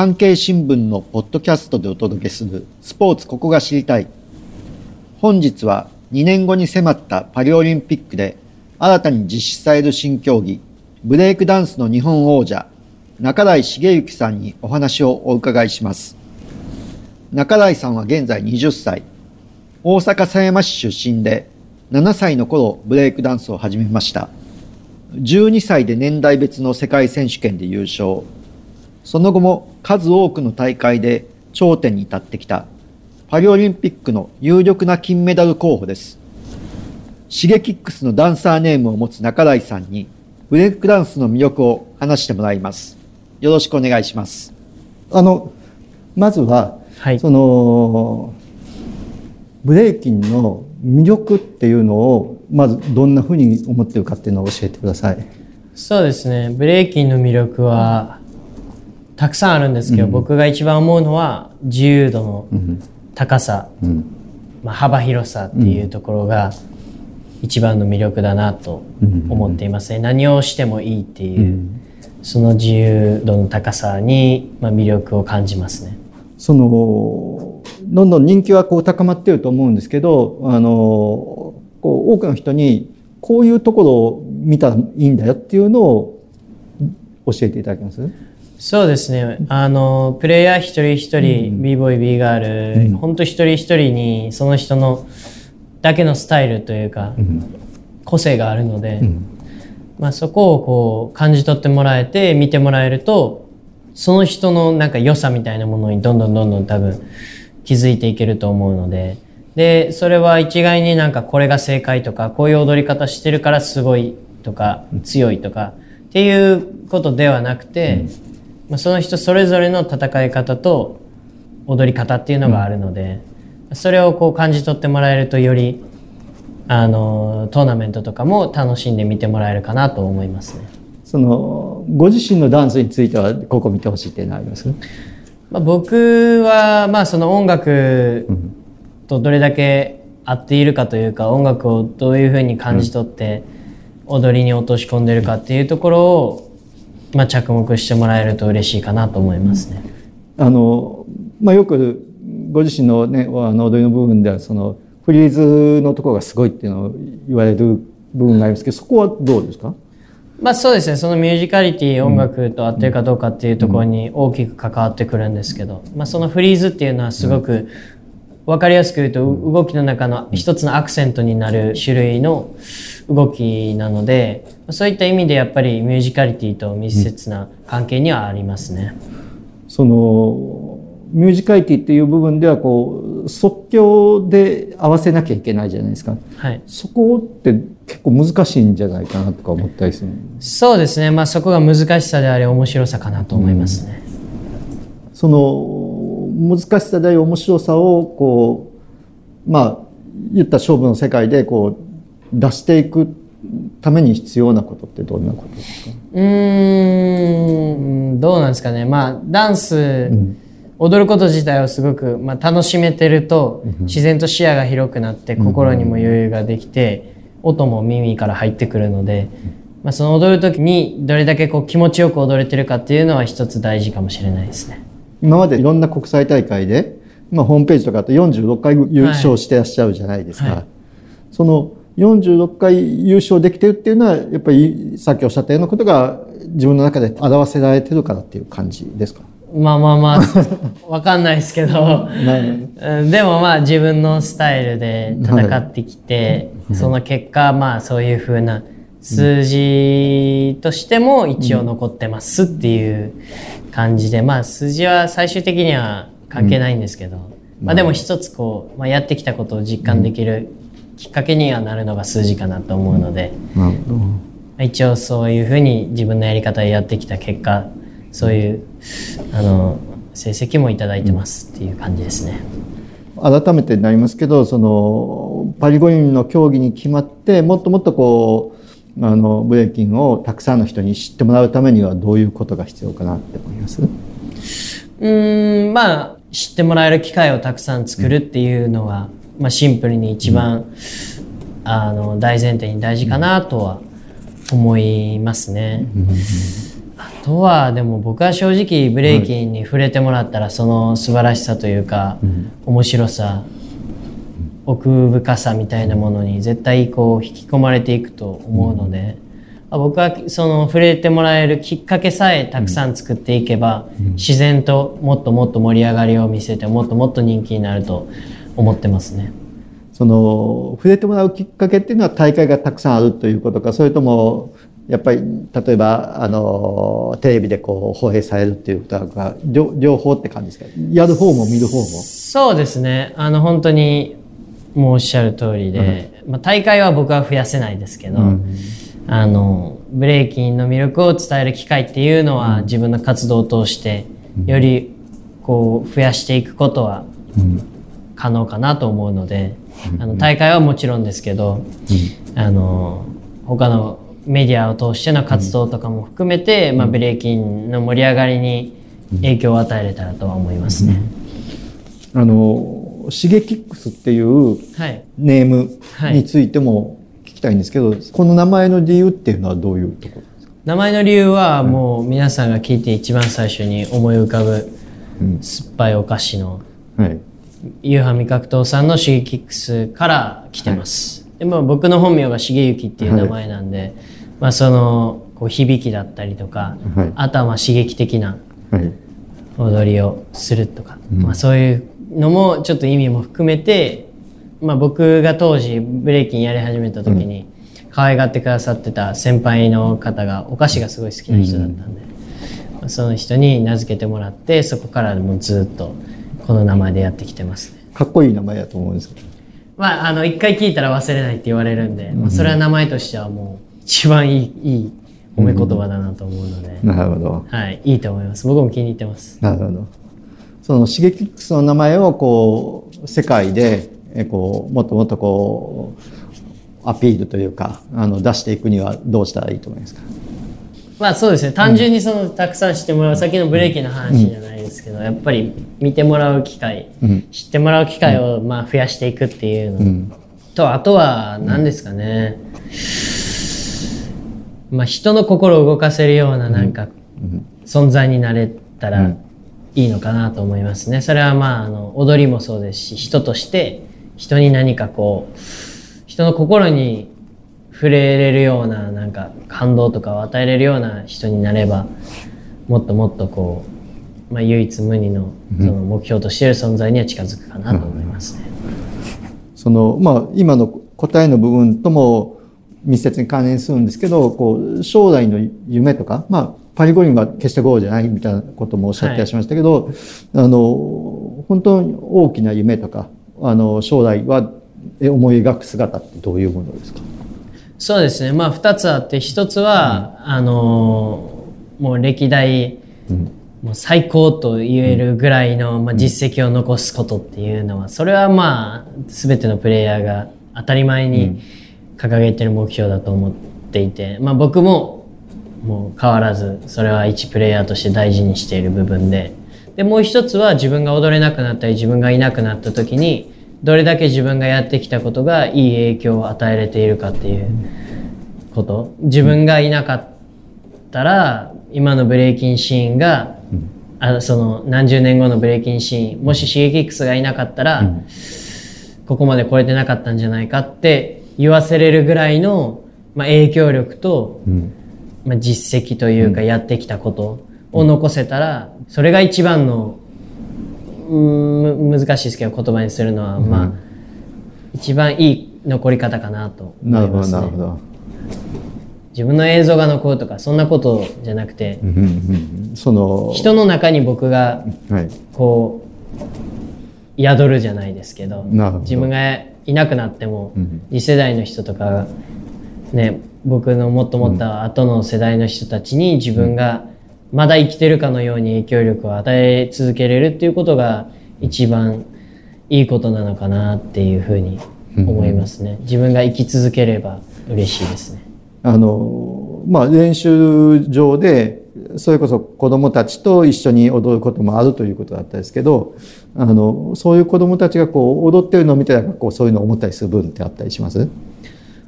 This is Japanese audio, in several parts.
産経新聞のポッドキャストでお届けするスポーツここが知りたい。本日は2年後に迫ったパリオリンピックで新たに実施される新競技、ブレイクダンスの日本王者、中台茂之さんにお話をお伺いします。中台さんは現在20歳。大阪狭山市出身で7歳の頃ブレイクダンスを始めました。12歳で年代別の世界選手権で優勝。その後も数多くの大会で頂点に立ってきたパリオリンピックの有力な金メダル候補です。シゲキックスのダンサーネームを持つ中台さんにブレイクダンスの魅力を話してもらいます。よろしくお願いします。あの、まずは、はい、その、ブレイキンの魅力っていうのをまずどんなふうに思ってるかっていうのを教えてくださいそうですねブレイキンの魅力はたくさんあるんですけど、うん、僕が一番思うのは自由度の高さ、うん、まあ、幅広さっていうところが一番の魅力だなと思っていますね、うん、何をしてもいいっていう、その自由度の高さに、まあ、魅力を感じますね。そのどんどん人気はこう高まってると思うんですけどあのこう多くの人にこういうところを見たらいいんだよっていうのを教えていただけます？そうですね。あのプレイヤー一人一人、うん、b ボーイ b ガール、うん、本当一人一人にその人のだけのスタイルというか、うん、個性があるので、うん、まあ、そこをこう感じ取ってもらえて見てもらえるとその人のなんか良さみたいなものにどんどんどんどん多分気づいていけると思うのででそれは一概になんかこれが正解とかこういう踊り方してるからすごいとか強いとかっていうことではなくて、まあ、その人それぞれの戦い方と踊り方っていうのがあるので、それをこう感じ取ってもらえるとよりあのトーナメントとかも楽しんで見てもらえるかなと思いますね。そのご自身のダンスについてはここ見てほしいっていうのはあります？まあ、僕はまあその音楽とどれだけ合っているかというか音楽をどういうふうに感じ取って踊りに落とし込んでるかっていうところをまあ着目してもらえると嬉しいかなと思いますね。あのまあ、よくご自身の,、ね、あの踊りの部分ではそのフリーズのところがすごいっていうのを言われる部分がありますけどそこはどうですか？まあそうですね。そのミュージカリティ音楽と合ってるかどうかっていうところに大きく関わってくるんですけど、まあ、そのフリーズっていうのはすごく分かりやすく言うと動きの中の一つのアクセントになる種類の動きなのでそういった意味でやっぱりミュージカリティと密接な関係にはありますね。そのミュージカリティっていう部分ではこう即興で合わせなきゃいけないじゃないですか、はい、そこって結構難しいんじゃないかなとか思ったりするそうですね。まあそこが難しさであり面白さかなと思いますね、うん、その難しさであり面白さをこうまあ言った勝負の世界でこう出していくために必要なことってどんなことですか？うんどうなんですかね。まあダンス、うん踊ること自体をすごく、まあ、楽しめてると自然と視野が広くなって心にも余裕ができて音も耳から入ってくるので、まあ、その踊る時にどれだけこう気持ちよく踊れてるかっていうのは一つ大事かもしれないですね。今までいろんな国際大会で、まあ、ホームページとかと46回優勝してらっしゃるじゃないですか。はい。はい、その46回優勝できてるっていうのはやっぱりさっきおっしゃったようなことが自分の中で表せられてるからっていう感じですか？まあまあまあ、わかんないですけど、でもまあ自分のスタイルで戦ってきて、はい、その結果、まあそういうふうな数字としても一応残ってますっていう感じで、まあ数字は最終的には関係ないんですけど、まあでも一つこう、まあ、やってきたことを実感できるきっかけにはなるのが数字かなと思うので、一応そういうふうに自分のやり方でやってきた結果、そういうあの成績も頂いてますっていう感じですね。改めてになりますけどそのパリ五輪の競技に決まってもっともっとこうあのブレイキンをたくさんの人に知ってもらうためにはどういうことが必要かなって思います？うんまあ知ってもらえる機会をたくさん作るっていうのは、まあ、シンプルに一番、うん、あの大前提に大事かなとは思いますね。うん。とはでも僕は正直ブレイキンに触れてもらったらその素晴らしさというか、面白さ奥深さみたいなものに絶対こう引き込まれていくと思うので、僕はその触れてもらえるきっかけさえたくさん作っていけば、自然ともっともっと盛り上がりを見せてもっともっと人気になると思ってますね。その触れてもらうきっかけっていうのは大会がたくさんあるということかそれともやっぱり例えばあのテレビでこう放映されるっていうことが両両方って感じですか？やる方も見る方も？そうですね。あの本当にもうおっしゃる通りで、うん、まあ、大会は僕は増やせないですけど、うん、あのブレイキンの魅力を伝える機会っていうのは、自分の活動を通してよりこう増やしていくことは可能かなと思うので、あの大会はもちろんですけど、あの他のメディアを通しての活動とかも含めて、まあ、ブレイキンの盛り上がりに影響を与えれたらとは思いますね。あのシゲキックスっていうネームについても聞きたいんですけど、はい、この名前の理由っていうのはどういうところですか？名前の理由はもう皆さんが聞いて一番最初に思い浮かぶ酸っぱいお菓子の、はい、ユーハ味覚糖さんのシゲキックスから来てます。はい、でも僕の本名が重幸っていう名前なんで、はい、まあそのこう響きだったりとか、はい、あとはまあ刺激的な踊りをするとか、まあそういうのもちょっと意味も含めて、まあ僕が当時ブレイキンやり始めた時に、可愛がってくださってた先輩の方がお菓子がすごい好きな人だったんで、その人に名付けてもらってそこからもうずっとこの名前でやってきてますね。かっこいい名前だと思うんですけど。まああの一回聞いたら忘れないって言われるんで、うん、まあ、それは名前としてはもう一番いいいい褒め言葉だなと思うので、うん、なるほど。はいいいと思います。僕も気に入ってます。なるほどそのシゲキックスの名前をこう世界でこうもっともっとこうアピールというかあの出していくにはどうしたらいいと思いますか？まあそうですね。単純にそのたくさん知ってもらう先のブレーキの話じゃないですけどやっぱり見てもらう機会、知ってもらう機会をまあ増やしていくっていうの、とあとは何ですかね、まあ人の心を動かせるようななんか存在になれたらいいのかなと思いますねそれはまああの踊りもそうですし人として人に何かこう人の心に触れれるようななんか感動とかを与えれるような人になればもっともっとこう、まあ、唯一無二のその目標としている存在には近づくかなと思いますね。そのまあ、今の答えの部分とも密接に関連するんですけどこう将来の夢とか、まあ、パリ五輪は決してゴールじゃないみたいなこともおっしゃってらっしゃいましたけど、はい、あの本当に大きな夢とかあの将来は思い描く姿ってどういうものですか？そうですね。まあ2つあって1つは、うん、あのもう歴代、うん、もう最高と言えるぐらいの、まあ、実績を残すことっていうのはそれはまあ全てのプレイヤーが当たり前に掲げてる目標だと思っていて、まあ、僕ももう変わらずそれは一プレイヤーとして大事にしている部分で。でもう一つは自分が踊れなくなったり自分がいなくなった時にどれだけ自分がやってきたことがいい影響を与えれているかっていうこと。自分がいなかったら今のブレイキンシーンが、あその何十年後のブレイキンシーンもしシゲキックスがいなかったら、ここまで来れてなかったんじゃないかって言わせれるぐらいの、まあ、影響力と、まあ、実績というかやってきたことを残せたらそれが一番のうん難しいですけど言葉にするのは、うん、まあ一番いい残り方かなと思います、ね、なるほどなるほど。自分の映像が残るとかそんなことじゃなくて、うんうん、その人の中に僕がこう、宿るじゃないですけど自分がいなくなっても、次世代の人とかね僕のもっともっと後の世代の人たちに自分がまだ生きてるかのように影響力を与え続けれるっていうことが一番いいことなのかなっていうふうに思いますね。自分が生き続ければ嬉しいですね。あの、まあ、練習場で、それこそ子供たちと一緒に踊ることもあるということだったんですけど、あの、そういう子供たちがこう踊ってるのを見て、こうそういうのを思ったりする部分ってあったりします？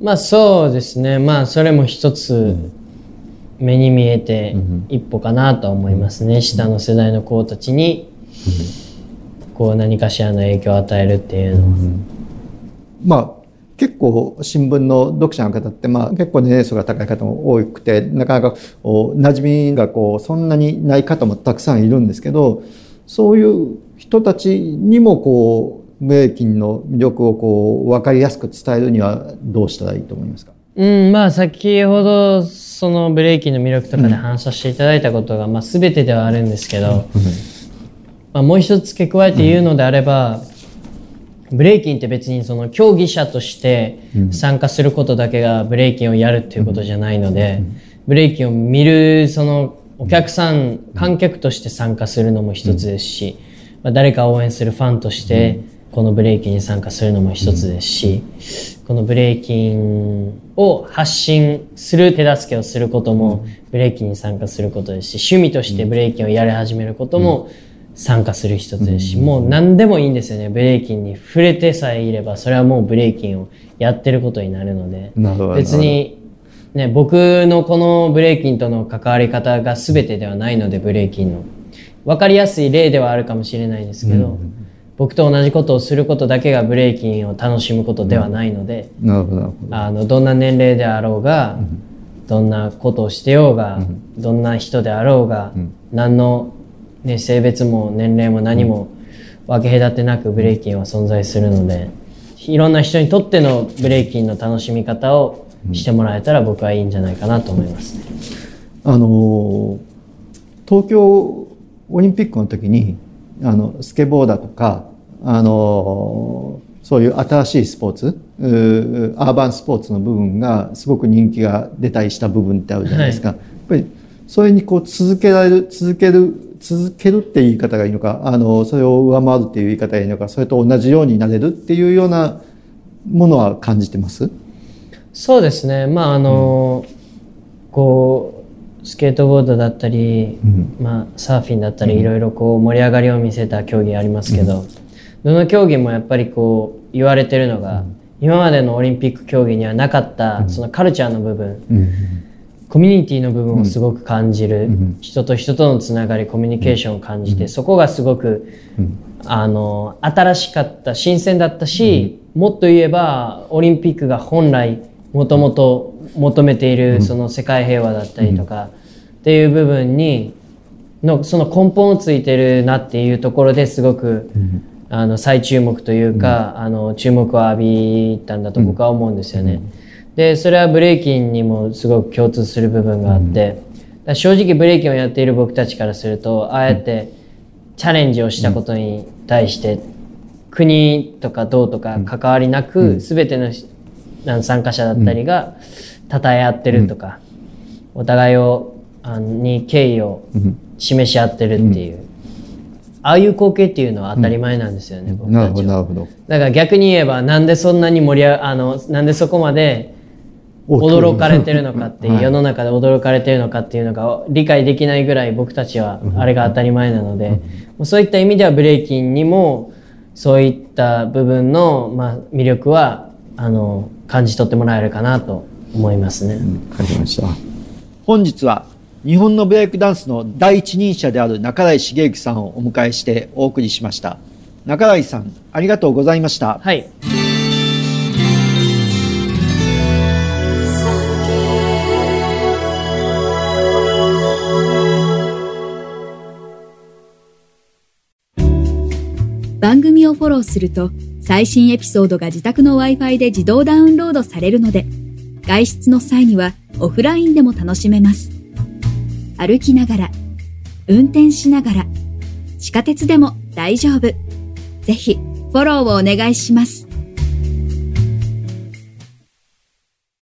まあそうですね。まあそれも一つ目に見えて一歩かなと思いますね、下の世代の子たちにこう何かしらの影響を与えるっていうのは。まあ結構新聞の読者の方ってまあ結構年齢層が高い方も多くてなかなか馴染みがこうそんなにない方もたくさんいるんですけどそういう人たちにもこうブレイキンの魅力をこう分かりやすく伝えるにはどうしたらいいと思いますか？うんまあ先ほどそのブレイキンの魅力とかで話させていただいたことが、まあ、全てではあるんですけど、まあ、もう一つ付け加えて言うのであれば、ブレイキンって別にその競技者として参加することだけがブレイキンをやるっていうことじゃないので、ブレイキンを見るそのお客さん、観客として参加するのも一つですし、まあ、誰か応援するファンとしてこのブレイキンに参加するのも一つですし、このブレイキンを発信する手助けをすることもブレイキンに参加することですし、趣味としてブレイキンをやり始めることも、参加する一つですし、もう何でもいいんですよね。ブレイキンに触れてさえいればそれはもうブレイキンをやってることになるので。別に、ね、僕のこのブレイキンとの関わり方が全てではないのでブレイキンの。分かりやすい例ではあるかもしれないですけど、うん、僕と同じことをすることだけがブレイキンを楽しむことではないので、うん、あのどんな年齢であろうが、うん、どんなことをしてようが、どんな人であろうが、何のね、性別も年齢も何も分け隔てなくブレイキンは存在するのでいろんな人にとってのブレイキンの楽しみ方をしてもらえたら僕はいいんじゃないかなと思います。ね。あの東京オリンピックの時にあのスケボーだとかあのそういう新しいスポーツアーバンスポーツの部分がすごく人気が出たりした部分ってあるじゃないですか。はい、やっぱりそれにこう続けられる続ける続けるって言い方がいいのかあのそれを上回るっていう言い方がいいのかそれと同じようになれるっていうようなものは感じてます？そうですね。まああの、うん、こうスケートボードだったり、うん、まあ、サーフィンだったり、いろいろこう盛り上がりを見せた競技ありますけど、どの競技もやっぱりこう言われてるのが、今までのオリンピック競技にはなかったそのカルチャーの部分、コミュニティの部分をすごく感じる、うん、人と人とのつながりコミュニケーションを感じて、うん、そこがすごく、うん、あの新しかった新鮮だったし、もっと言えばオリンピックが本来もともと求めているその世界平和だったりとか、っていう部分にのその根本をついてるなっていうところですごく、あの再注目というか、あの注目を浴びたんだと僕は思うんですよね。でそれはブレイキンにもすごく共通する部分があって、うん、正直ブレイキンをやっている僕たちからするとああやってチャレンジをしたことに対して、国とかどうとか関わりなく、うん、全ての参加者だったりが称え合ってるとか、お互いをあに敬意を示し合ってるっていう、ああいう光景っていうのは当たり前なんですよね、僕たちは。だから逆に言えばなんでそんなに盛りあのなんでそこまで驚かれてるのかっていう、世の中で驚かれてるのかっていうのが理解できないぐらい僕たちはあれが当たり前なので、そういった意味ではブレイキンにもそういった部分の、まあ、魅力はあの感じ取ってもらえるかなと思いますね。感じました本日は日本のブレイクダンスの第一人者である中台茂之さんをお迎えしてお送りしました。中台さん、ありがとうございました。はい。番組をフォローすると最新エピソードが自宅の Wi-Fi で自動ダウンロードされるので外出の際にはオフラインでも楽しめます。歩きながら、運転しながら、地下鉄でも大丈夫。ぜひフォローをお願いします。